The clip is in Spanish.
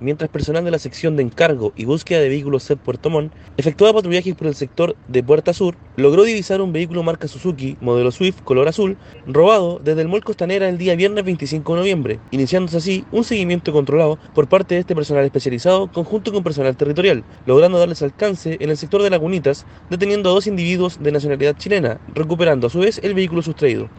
mientras personal de la sección de encargo y búsqueda de vehículos CEP Puerto Montt efectuaba patrullajes por el sector de Puerta Sur, logró divisar un vehículo marca Suzuki, modelo Swift, color azul, robado desde el Mall Costanera el día viernes 25 de noviembre, iniciándose así un seguimiento controlado por parte de este personal especializado conjunto con personal territorial, logrando darles alcance en el sector de Lagunitas, deteniendo a dos individuos de nacionalidad chilena, recuperando a su vez el vehículo sustraído.